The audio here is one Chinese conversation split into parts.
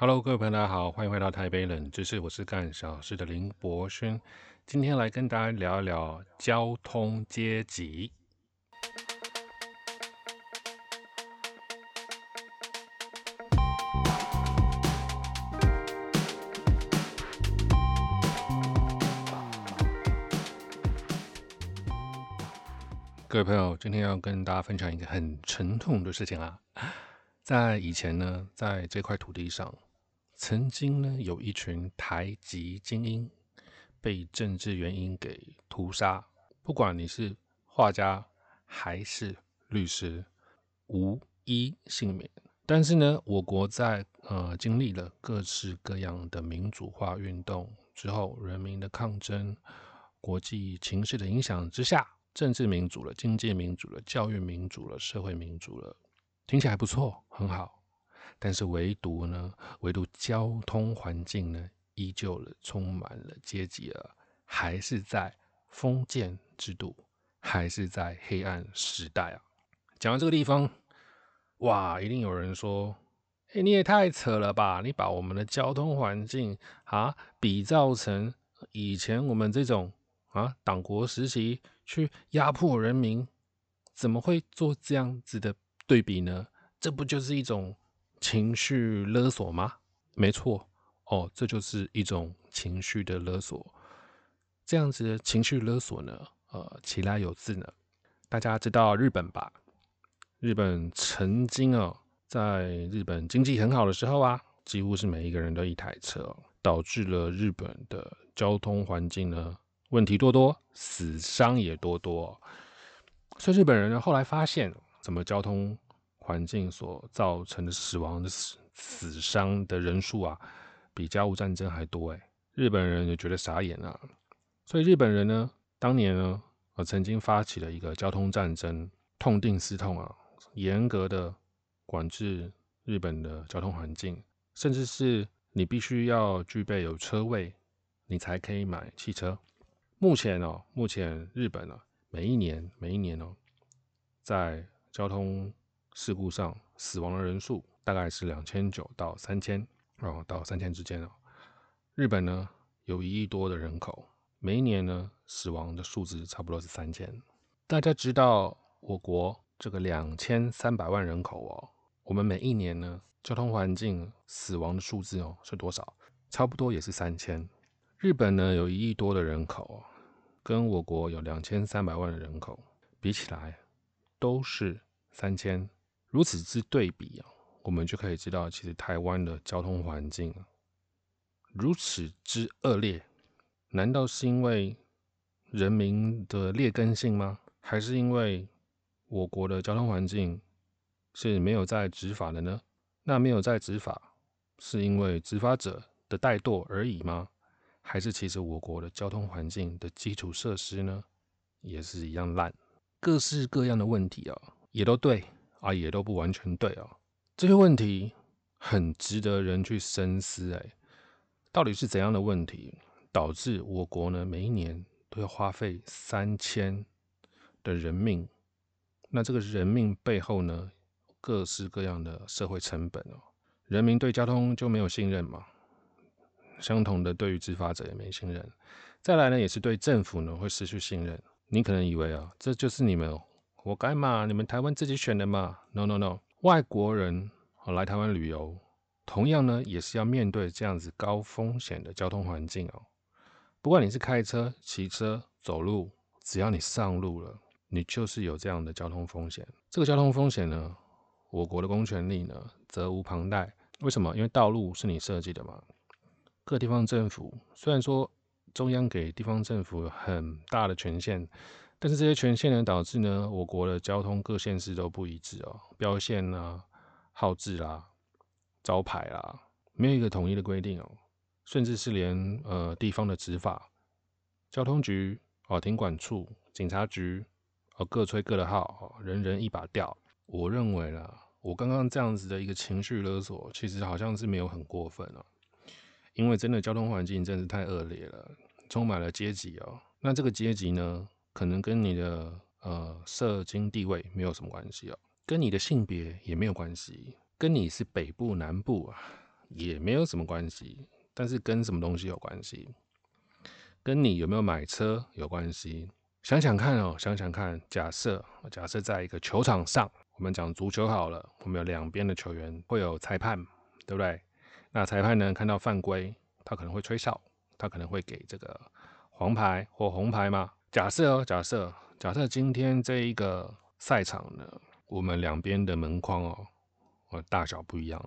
Hello，各位朋友，大家好，欢迎回到台北冷知识，我是干小事的林博轩，今天来跟大家聊一聊交通阶级。各位朋友，今天要跟大家分享一个很沉痛的事情啊！在以前呢，在这块土地上，曾经呢有一群台籍精英被政治原因给屠杀。不管你是画家还是律师，无一幸免。但是呢，我国在呃经历了各式各样的民主化运动之后，人民的抗争，国际情势的影响之下。政治民主了，经济民主了，教育民主了，社会民主了，听起来不错，很好。但是唯独呢，唯独交通环境呢，依旧了充满了阶级了，还是在封建制度，还是在黑暗时代啊。讲到这个地方，哇，一定有人说：“哎，你也太扯了吧！你把我们的交通环境啊，比造成以前我们这种。”啊，党国时期去压迫人民，怎么会做这样子的对比呢？这不就是一种情绪勒索吗？没错，哦，这就是一种情绪的勒索。这样子的情绪勒索呢，呃，其来有自呢。大家知道日本吧？日本曾经啊，在日本经济很好的时候啊，几乎是每一个人都一台车，导致了日本的交通环境呢。问题多多，死伤也多多，所以日本人呢后来发现，怎么交通环境所造成的死亡的死死伤的人数啊，比甲午战争还多哎，日本人也觉得傻眼啊，所以日本人呢，当年呢，呃，曾经发起了一个交通战争，痛定思痛啊，严格的管制日本的交通环境，甚至是你必须要具备有车位，你才可以买汽车。目前哦，目前日本呢，每一年每一年哦，在交通事故上死亡的人数大概是两千九到三千哦，到三千之间哦。日本呢有一亿多的人口，每一年呢死亡的数字差不多是三千。大家知道我国这个两千三百万人口哦，我们每一年呢交通环境死亡的数字哦是多少？差不多也是三千。日本呢有一亿多的人口。跟我国有两千三百万的人口比起来，都是三千。如此之对比啊，我们就可以知道，其实台湾的交通环境如此之恶劣，难道是因为人民的劣根性吗？还是因为我国的交通环境是没有在执法的呢？那没有在执法，是因为执法者的怠惰而已吗？还是其实我国的交通环境的基础设施呢，也是一样烂，各式各样的问题啊，也都对啊，也都不完全对啊。这些问题很值得人去深思，哎，到底是怎样的问题导致我国呢每一年都要花费三千的人命？那这个人命背后呢，各式各样的社会成本哦，人民对交通就没有信任吗？相同的，对于执法者也没信任。再来呢，也是对政府呢会失去信任。你可能以为啊，这就是你们活该嘛，你们台湾自己选的嘛。No No No，外国人来台湾旅游，同样呢也是要面对这样子高风险的交通环境哦。不管你是开车、骑车、走路，只要你上路了，你就是有这样的交通风险。这个交通风险呢，我国的公权力呢责无旁贷。为什么？因为道路是你设计的嘛。各地方政府虽然说中央给地方政府很大的权限，但是这些权限呢，导致呢我国的交通各县市都不一致哦，标线啊、号志啦、招牌啦，没有一个统一的规定哦，甚至是连呃地方的执法，交通局哦、停管处、警察局哦各吹各的号，人人一把调。我认为啦，我刚刚这样子的一个情绪勒索，其实好像是没有很过分哦。因为真的交通环境真是太恶劣了，充满了阶级哦。那这个阶级呢，可能跟你的呃社经地位没有什么关系哦，跟你的性别也没有关系，跟你是北部南部啊也没有什么关系，但是跟什么东西有关系？跟你有没有买车有关系。想想看哦，想想看，假设假设在一个球场上，我们讲足球好了，我们有两边的球员会有裁判，对不对？那裁判呢，看到犯规，他可能会吹哨，他可能会给这个黄牌或红牌嘛。假设哦，假设假设今天这一个赛场呢，我们两边的门框哦，呃，大小不一样。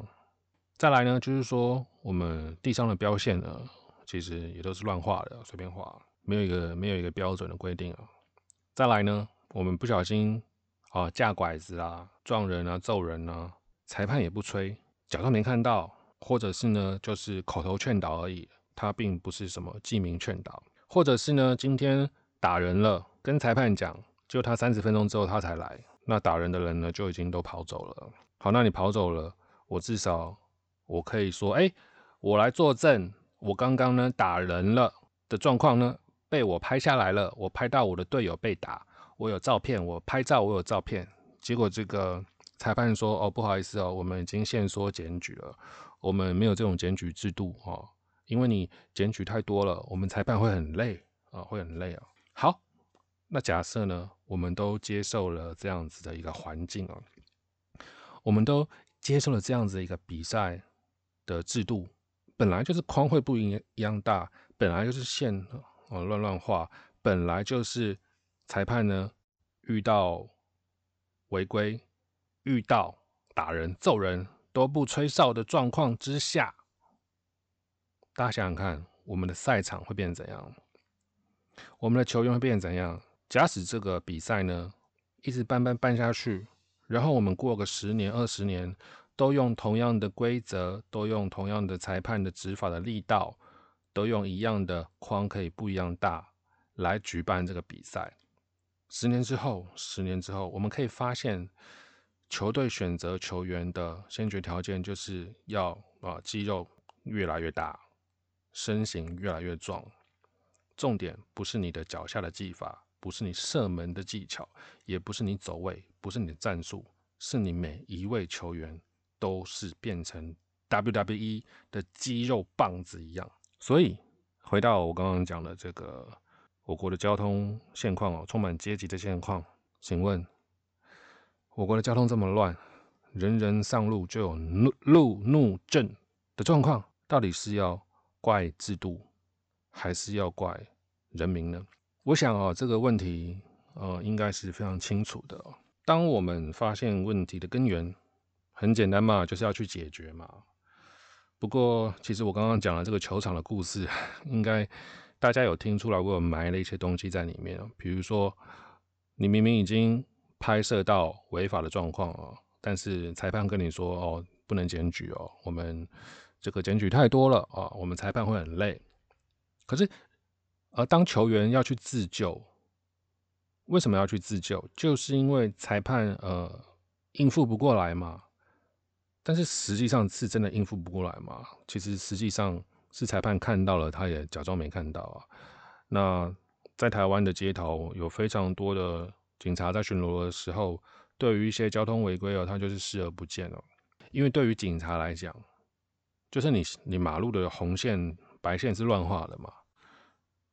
再来呢，就是说我们地上的标线呢，其实也都是乱画的，随便画。没有一个没有一个标准的规定啊。再来呢，我们不小心啊架拐子啊、撞人啊、揍人啊，裁判也不吹，假装没看到，或者是呢就是口头劝导而已，他并不是什么记名劝导，或者是呢今天打人了，跟裁判讲，就他三十分钟之后他才来，那打人的人呢就已经都跑走了。好，那你跑走了，我至少我可以说，哎，我来作证，我刚刚呢打人了的状况呢。被我拍下来了，我拍到我的队友被打，我有照片，我拍照，我有照片。结果这个裁判说：“哦，不好意思哦，我们已经限缩检举了，我们没有这种检举制度哦，因为你检举太多了，我们裁判会很累啊，会很累啊。”好，那假设呢，我们都接受了这样子的一个环境啊，我们都接受了这样子的一个比赛的制度，本来就是框会不一样大，本来就是线。哦，乱乱画，本来就是裁判呢，遇到违规、遇到打人、揍人都不吹哨的状况之下，大家想想看，我们的赛场会变成怎样？我们的球员会变成怎样？假使这个比赛呢，一直办办办下去，然后我们过个十年、二十年，都用同样的规则，都用同样的裁判的执法的力道。都用一样的框，可以不一样大来举办这个比赛。十年之后，十年之后，我们可以发现，球队选择球员的先决条件就是要啊肌肉越来越大，身形越来越壮。重点不是你的脚下的技法，不是你射门的技巧，也不是你走位，不是你的战术，是你每一位球员都是变成 WWE 的肌肉棒子一样。所以，回到我刚刚讲的这个我国的交通现况哦，充满阶级的现况。请问，我国的交通这么乱，人人上路就有怒路怒症的状况，到底是要怪制度，还是要怪人民呢？我想啊，这个问题呃，应该是非常清楚的。当我们发现问题的根源，很简单嘛，就是要去解决嘛。不过，其实我刚刚讲了这个球场的故事，应该大家有听出来，我有埋了一些东西在里面比如说，你明明已经拍摄到违法的状况哦，但是裁判跟你说哦，不能检举哦，我们这个检举太多了啊，我们裁判会很累。可是，呃，当球员要去自救，为什么要去自救？就是因为裁判呃应付不过来嘛。但是实际上是真的应付不过来嘛？其实实际上是裁判看到了，他也假装没看到啊。那在台湾的街头有非常多的警察在巡逻的时候，对于一些交通违规哦，他就是视而不见了。因为对于警察来讲，就是你你马路的红线白线是乱画的嘛，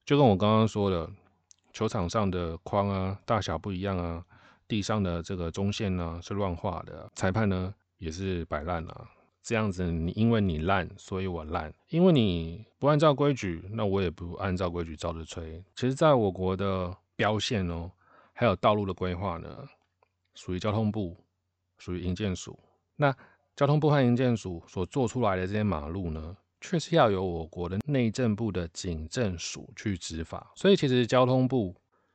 就跟我刚刚说的，球场上的框啊大小不一样啊，地上的这个中线呢是乱画的，裁判呢。也是摆烂了，这样子你因为你烂，所以我烂；因为你不按照规矩，那我也不按照规矩照着吹。其实，在我国的标线哦，还有道路的规划呢，属于交通部，属于营建署。那交通部和营建署所做出来的这些马路呢，却是要由我国的内政部的警政署去执法。所以，其实交通部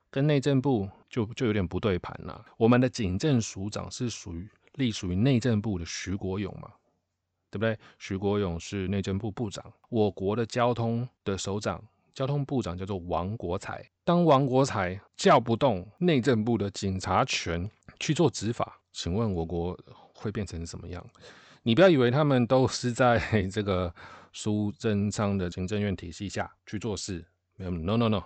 跟内政部就就有点不对盘了。我们的警政署长是属于。隶属于内政部的徐国勇嘛，对不对？徐国勇是内政部部长。我国的交通的首长，交通部长叫做王国才。当王国才叫不动内政部的警察权去做执法，请问我国会变成什么样？你不要以为他们都是在 这个苏贞昌的行政院体系下去做事，，no no no。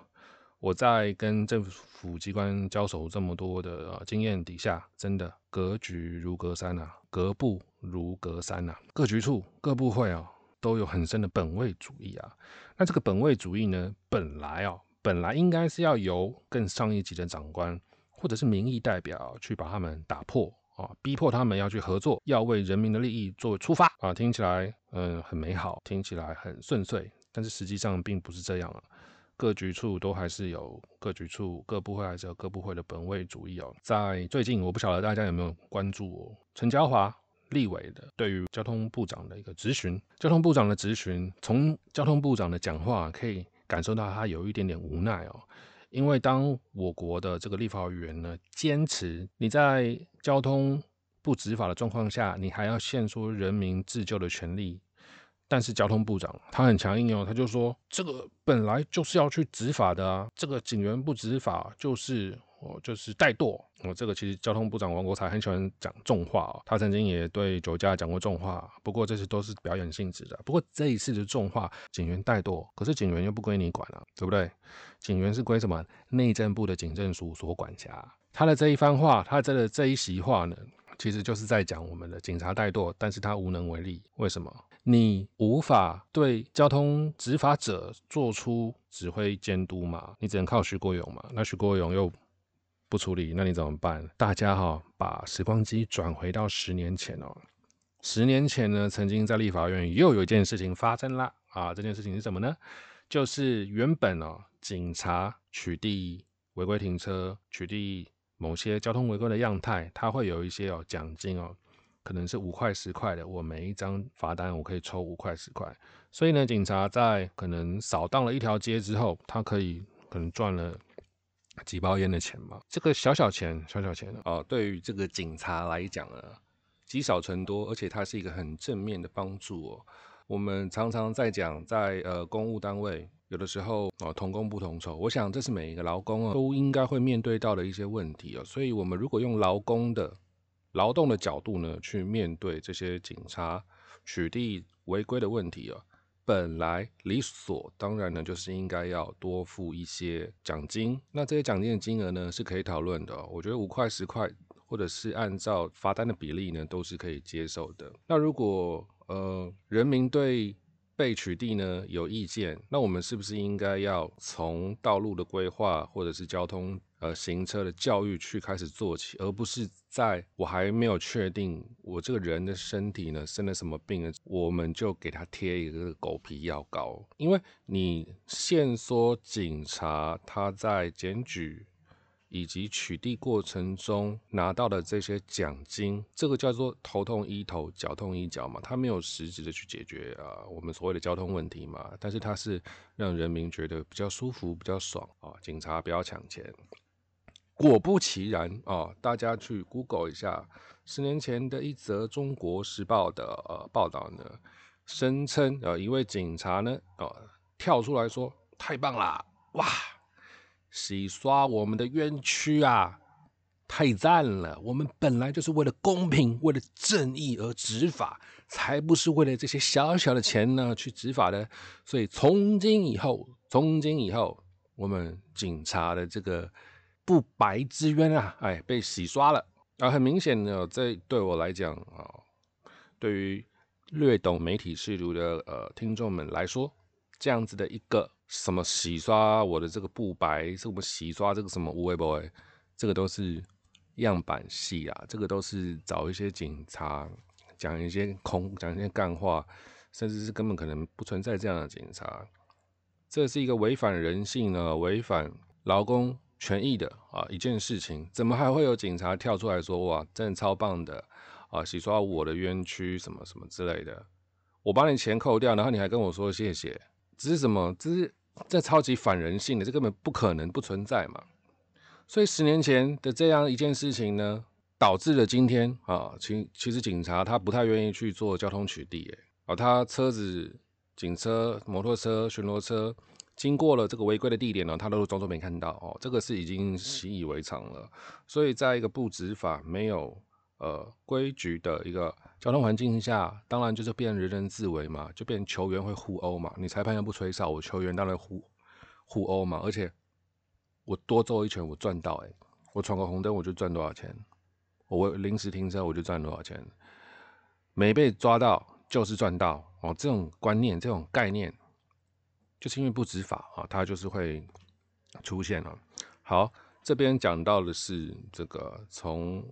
我在跟政府机关交手这么多的经验底下，真的格局如隔山啊，格部如隔山啊，各局处、各部会啊，都有很深的本位主义啊。那这个本位主义呢，本来啊，本来应该是要由更上一级的长官或者是民意代表去把他们打破啊，逼迫他们要去合作，要为人民的利益作为出发啊。听起来嗯很美好，听起来很顺遂，但是实际上并不是这样啊。各局处都还是有各局处、各部会还是有各部会的本位主义哦。在最近，我不晓得大家有没有关注哦，陈嘉华立委的对于交通部长的一个质询，交通部长的质询，从交通部长的讲话可以感受到他有一点点无奈哦，因为当我国的这个立法委员呢，坚持你在交通不执法的状况下，你还要限缩人民自救的权利。但是交通部长他很强硬哦，他就说这个本来就是要去执法的啊，这个警员不执法就是哦就是怠惰哦。这个其实交通部长王国才很喜欢讲重话哦，他曾经也对酒驾讲过重话，不过这些都是表演性质的。不过这一次的重话，警员怠惰，可是警员又不归你管啊，对不对？警员是归什么内政部的警政署所管辖。他的这一番话，他的这一席话呢，其实就是在讲我们的警察怠惰，但是他无能为力，为什么？你无法对交通执法者做出指挥监督嘛？你只能靠徐国勇嘛？那徐国勇又不处理，那你怎么办？大家哈，把时光机转回到十年前哦。十年前呢，曾经在立法院又有一件事情发生啦啊。这件事情是什么呢？就是原本哦，警察取缔违规停车、取缔某些交通违规的样态，他会有一些哦奖金哦。可能是五块十块的，我每一张罚单我可以抽五块十块，所以呢，警察在可能扫荡了一条街之后，他可以可能赚了几包烟的钱嘛。这个小小钱，小小钱哦，对于这个警察来讲呢，积少成多，而且它是一个很正面的帮助哦。我们常常在讲，在呃公务单位，有的时候哦同工不同酬，我想这是每一个劳工啊都应该会面对到的一些问题哦。所以，我们如果用劳工的。劳动的角度呢，去面对这些警察取缔违规的问题啊，本来理所当然呢，就是应该要多付一些奖金。那这些奖金的金额呢，是可以讨论的。我觉得五块、十块，或者是按照罚单的比例呢，都是可以接受的。那如果呃，人民对被取缔呢有意见，那我们是不是应该要从道路的规划，或者是交通？呃，行车的教育去开始做起，而不是在我还没有确定我这个人的身体呢生了什么病了，我们就给他贴一个狗皮药膏。因为你限缩警察他在检举以及取缔过程中拿到的这些奖金，这个叫做头痛医头，脚痛医脚嘛，他没有实质的去解决啊我们所谓的交通问题嘛，但是他是让人民觉得比较舒服、比较爽啊，警察不要抢钱。果不其然啊！大家去 Google 一下十年前的一则《中国时报》的呃报道呢，声称呃一位警察呢呃跳出来说：“太棒啦，哇，洗刷我们的冤屈啊，太赞了！我们本来就是为了公平、为了正义而执法，才不是为了这些小小的钱呢去执法的。所以从今以后，从今以后，我们警察的这个。”不白之冤啊！哎，被洗刷了啊！很明显呢，这对我来讲啊，对于略懂媒体事读的呃听众们来说，这样子的一个什么洗刷我的这个不白，什么洗刷这个什么无为 boy，这个都是样板戏啊！这个都是找一些警察讲一些空，讲一些干话，甚至是根本可能不存在这样的警察。这是一个违反人性呢，违反劳工。权益的啊一件事情，怎么还会有警察跳出来说哇，真的超棒的啊，洗刷我的冤屈什么什么之类的，我把你钱扣掉，然后你还跟我说谢谢，这是什么？这是这超级反人性的，这根本不可能不存在嘛。所以十年前的这样一件事情呢，导致了今天啊，其其实警察他不太愿意去做交通取缔，哎，啊，他车子、警车、摩托车、巡逻车。经过了这个违规的地点呢，他都装作没看到哦，这个是已经习以为常了。所以在一个不执法、没有呃规矩的一个交通环境下，当然就是变人人自危嘛，就变球员会互殴嘛。你裁判又不吹哨，我球员当然互互殴嘛。而且我多揍一拳，我赚到哎，我闯个红灯我就赚多少钱，我临时停车我就赚多少钱，没被抓到就是赚到哦，这种观念、这种概念，就是因为不执法啊，它就是会出现了。好，这边讲到的是这个从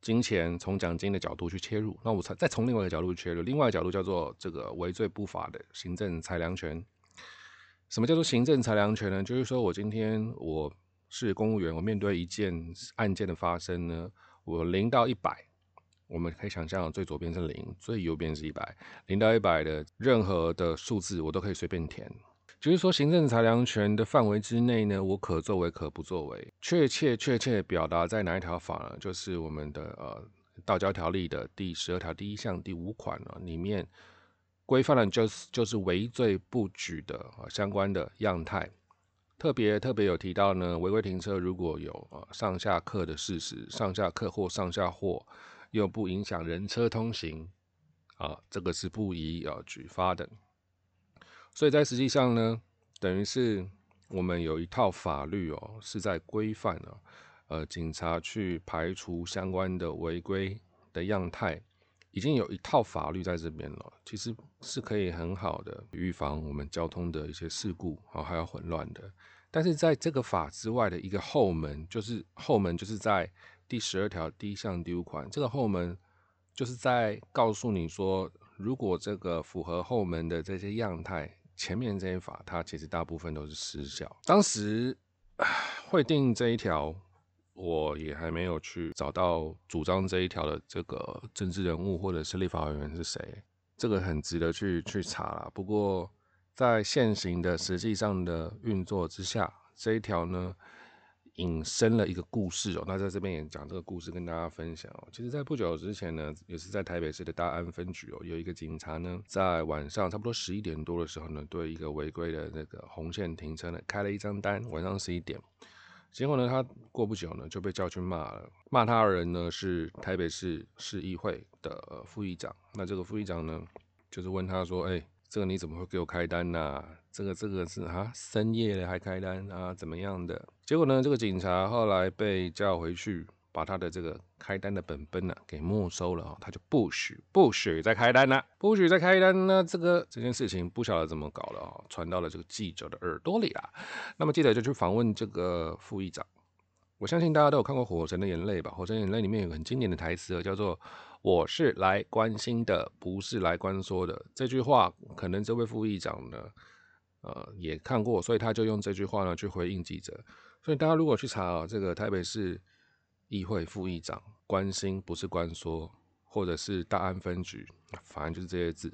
金钱、从奖金的角度去切入，那我再再从另外一个角度切入，另外一个角度叫做这个违罪不法的行政裁量权。什么叫做行政裁量权呢？就是说我今天我是公务员，我面对一件案件的发生呢，我零到一百。我们可以想象，最左边是零，最右边是一百，零到一百的任何的数字，我都可以随便填。就是说，行政裁量权的范围之内呢，我可作为，可不作为。确切确切表达在哪一条法呢？就是我们的呃《道交条例》的第十二条第一项第五款呢，里面规范了就是就是违罪不举的啊相关的样态。特别特别有提到呢，违规停车如果有呃上下客的事实，上下客或上下货。又不影响人车通行啊，这个是不宜啊举发的。所以在实际上呢，等于是我们有一套法律哦，是在规范了，呃，警察去排除相关的违规的样态，已经有一套法律在这边了，其实是可以很好的预防我们交通的一些事故啊，还有混乱的。但是在这个法之外的一个后门，就是后门就是在。第十二条第一项第五款，这个后门就是在告诉你说，如果这个符合后门的这些样态，前面这些法它其实大部分都是失效。当时会定这一条，我也还没有去找到主张这一条的这个政治人物或者是立法委员是谁，这个很值得去去查了。不过在现行的实际上的运作之下，这一条呢。引申了一个故事哦，那在这边也讲这个故事跟大家分享哦。其实，在不久之前呢，也是在台北市的大安分局哦，有一个警察呢，在晚上差不多十一点多的时候呢，对一个违规的那个红线停车呢，开了一张单。晚上十一点，结果呢，他过不久呢就被叫去骂了。骂他的人呢是台北市市议会的副议长。那这个副议长呢，就是问他说：“哎。”这个你怎么会给我开单呢？这个这个是啊，深夜了还开单啊，怎么样的？结果呢，这个警察后来被叫回去，把他的这个开单的本本呢给没收了啊，他就不许不许再开单了，不许再开单呢。这个这件事情不晓得怎么搞了啊，传到了这个记者的耳朵里了。那么记者就去访问这个副议长。我相信大家都有看过《火神的眼泪》吧？《火神眼泪》里面有个很经典的台词，叫做。我是来关心的，不是来关说的。这句话可能这位副议长呢，呃，也看过，所以他就用这句话呢去回应记者。所以大家如果去查啊，这个台北市议会副议长关心不是关说，或者是大安分局，反正就是这些字。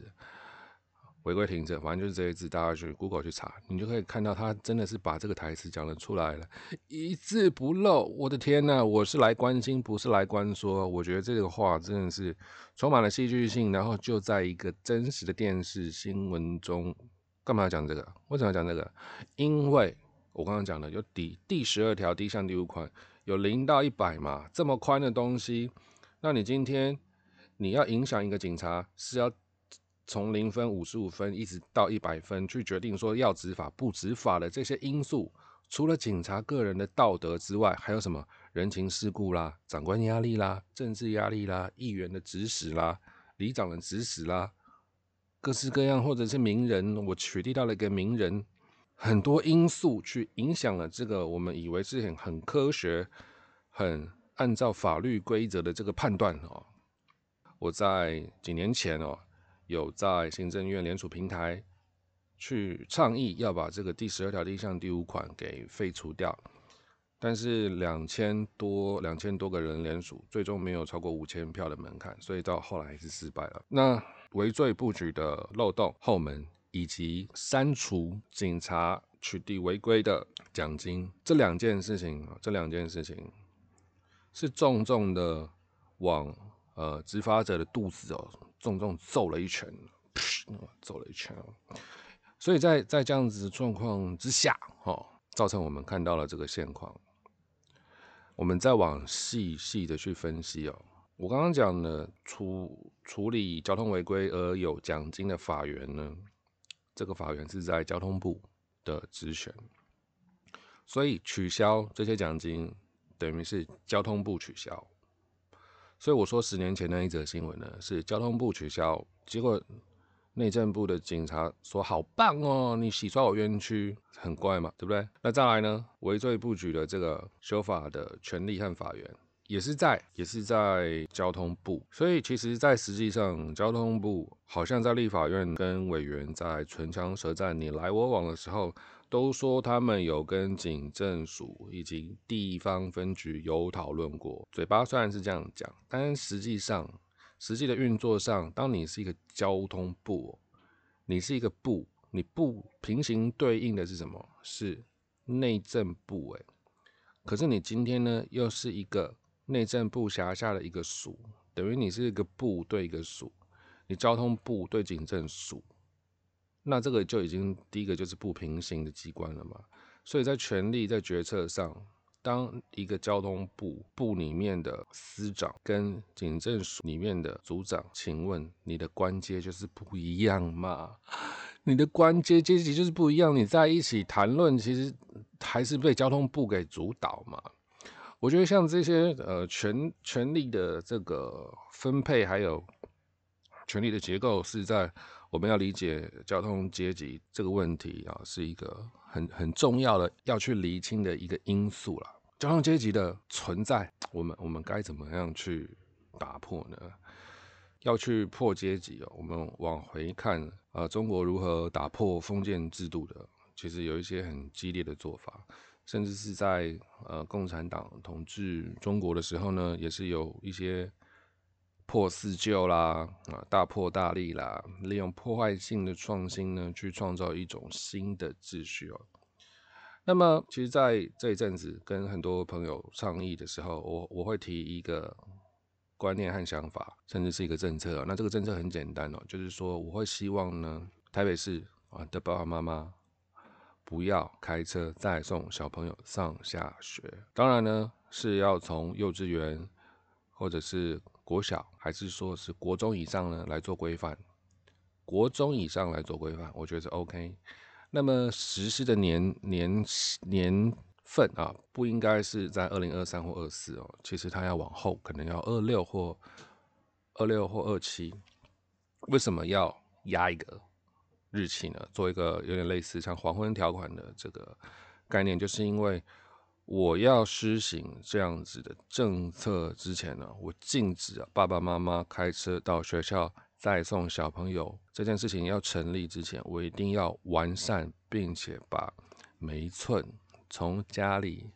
违规停车，反正就是这些字，大家去 Google 去查，你就可以看到他真的是把这个台词讲了出来了，一字不漏。我的天呐，我是来关心，不是来关说。我觉得这个话真的是充满了戏剧性，然后就在一个真实的电视新闻中，干嘛要讲这个？为什么要讲这个？因为我刚刚讲的有第第十二条第一项第五款有零到一百嘛，这么宽的东西，那你今天你要影响一个警察是要。从零分、五十五分一直到一百分，去决定说要执法不执法的这些因素，除了警察个人的道德之外，还有什么人情世故啦、长官压力啦、政治压力啦、议员的指使啦、里长的指使啦，各式各样，或者是名人，我取缔到了一个名人，很多因素去影响了这个我们以为是很很科学、很按照法律规则的这个判断哦。我在几年前哦。有在行政院联署平台去倡议要把这个第十二条第一项第五款给废除掉，但是两千多两千多个人联署，最终没有超过五千票的门槛，所以到后来还是失败了。那围罪不举的漏洞后门，以及删除警察取缔违规的奖金这两件事情，这两件事情是重重的往呃执法者的肚子哦。重重揍了一拳，揍了一拳所以在在这样子状况之下，哈，造成我们看到了这个现况。我们再往细细的去分析哦，我刚刚讲的处处理交通违规而有奖金的法源呢，这个法源是在交通部的职权，所以取消这些奖金，等于是交通部取消。所以我说，十年前那一则新闻呢，是交通部取消，结果内政部的警察说好棒哦，你洗刷我冤屈，很怪嘛，对不对？那再来呢，围罪不举的这个修法的权利和法源。也是在，也是在交通部，所以其实，在实际上，交通部好像在立法院跟委员在唇枪舌战、你来我往的时候，都说他们有跟警政署以及地方分局有讨论过。嘴巴虽然是这样讲，但实际上，实际的运作上，当你是一个交通部，你是一个部，你部平行对应的是什么？是内政部，诶，可是你今天呢，又是一个。内政部辖下的一个署，等于你是一个部对一个署，你交通部对警政署，那这个就已经第一个就是不平行的机关了嘛。所以在权力在决策上，当一个交通部部里面的司长跟警政署里面的组长，请问你的官阶就是不一样嘛？你的官阶阶级就是不一样，你在一起谈论，其实还是被交通部给主导嘛。我觉得像这些呃权权力的这个分配，还有权力的结构，是在我们要理解交通阶级这个问题啊，是一个很很重要的要去厘清的一个因素了。交通阶级的存在，我们我们该怎么样去打破呢？要去破阶级哦，我们往回看啊，中国如何打破封建制度的，其实有一些很激烈的做法。甚至是在呃共产党统治中国的时候呢，也是有一些破四旧啦，啊大破大立啦，利用破坏性的创新呢，去创造一种新的秩序哦。那么，其实在这一阵子跟很多朋友倡议的时候，我我会提一个观念和想法，甚至是一个政策。那这个政策很简单哦，就是说我会希望呢，台北市啊的爸爸妈妈。不要开车再送小朋友上下学。当然呢，是要从幼稚园或者是国小，还是说是国中以上呢来做规范？国中以上来做规范，我觉得是 OK。那么实施的年年年份啊，不应该是在二零二三或二四哦，其实它要往后，可能要二六或二六或二七。为什么要压一个？日期呢？做一个有点类似像黄昏条款的这个概念，就是因为我要施行这样子的政策之前呢，我禁止爸爸妈妈开车到学校再送小朋友这件事情要成立之前，我一定要完善，并且把每一寸从家里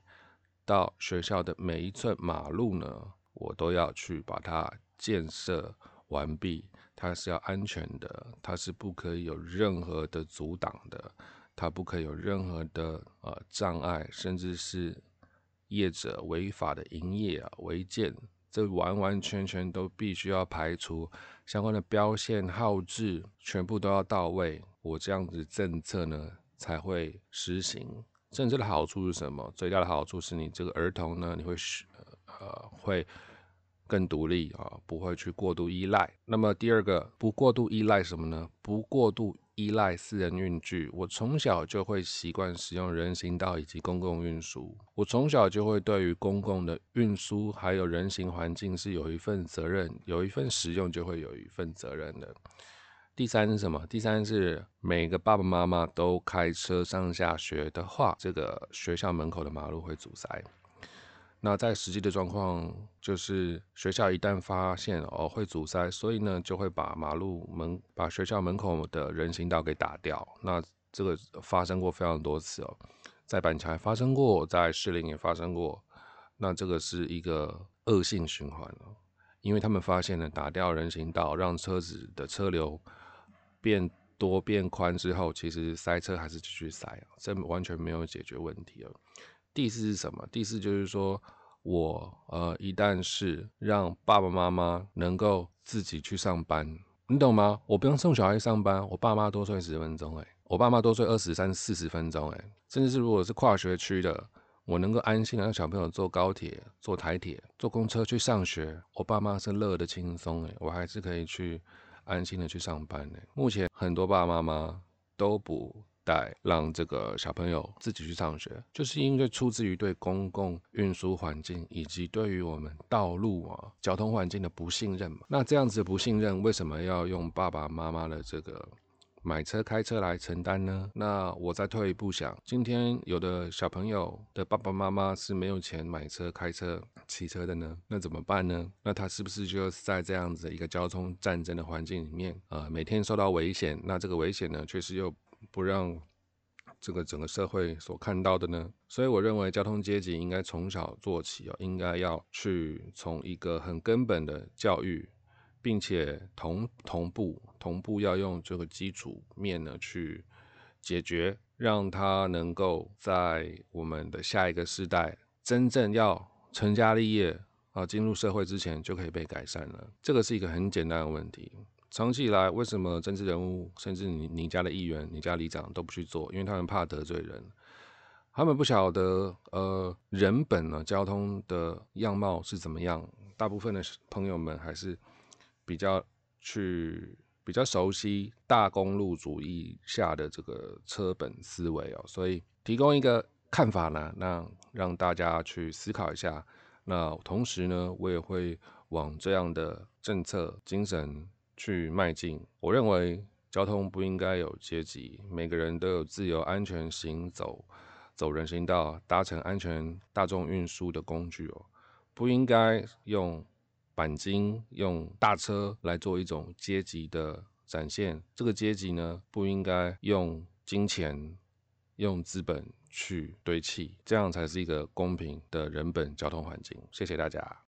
到学校的每一寸马路呢，我都要去把它建设完毕。它是要安全的，它是不可以有任何的阻挡的，它不可以有任何的呃障碍，甚至是业者违法的营业啊违建，这完完全全都必须要排除相关的标线号志，全部都要到位，我这样子政策呢才会实行。政策的好处是什么？最大的好处是你这个儿童呢，你会呃会。更独立啊，不会去过度依赖。那么第二个，不过度依赖什么呢？不过度依赖私人运具。我从小就会习惯使用人行道以及公共运输。我从小就会对于公共的运输还有人行环境是有一份责任，有一份使用就会有一份责任的。第三是什么？第三是每个爸爸妈妈都开车上下学的话，这个学校门口的马路会阻塞。那在实际的状况，就是学校一旦发现哦会阻塞，所以呢就会把马路门、把学校门口的人行道给打掉。那这个发生过非常多次哦，在板桥也发生过，在士林也发生过。那这个是一个恶性循环哦，因为他们发现了打掉人行道，让车子的车流变多变宽之后，其实塞车还是继续塞啊，这完全没有解决问题哦。第四是什么？第四就是说，我呃，一旦是让爸爸妈妈能够自己去上班，你懂吗？我不用送小孩上班，我爸妈多睡十分钟，哎，我爸妈多睡二十三四十分钟，哎，甚至是如果是跨学区的，我能够安心的让小朋友坐高铁、坐台铁、坐公车去上学，我爸妈是乐得轻松，哎，我还是可以去安心的去上班，哎。目前很多爸爸妈妈都不代让这个小朋友自己去上学，就是因为出自于对公共运输环境以及对于我们道路啊交通环境的不信任嘛。那这样子的不信任，为什么要用爸爸妈妈的这个？买车开车来承担呢？那我再退一步想，今天有的小朋友的爸爸妈妈是没有钱买车开车骑车的呢，那怎么办呢？那他是不是就是在这样子一个交通战争的环境里面，呃，每天受到危险？那这个危险呢，确实又不让这个整个社会所看到的呢？所以我认为交通阶级应该从小做起哦，应该要去从一个很根本的教育。并且同同步同步要用这个基础面呢去解决，让他能够在我们的下一个世代真正要成家立业啊进入社会之前就可以被改善了。这个是一个很简单的问题。长期以来，为什么政治人物甚至你你家的议员、你家里长都不去做？因为他们怕得罪人，他们不晓得呃人本呢交通的样貌是怎么样。大部分的朋友们还是。比较去比较熟悉大公路主义下的这个车本思维哦，所以提供一个看法呢，那让大家去思考一下。那同时呢，我也会往这样的政策精神去迈进。我认为交通不应该有阶级，每个人都有自由安全行走，走人行道，搭乘安全大众运输的工具哦，不应该用。钣金用大车来做一种阶级的展现，这个阶级呢不应该用金钱、用资本去堆砌，这样才是一个公平的人本交通环境。谢谢大家。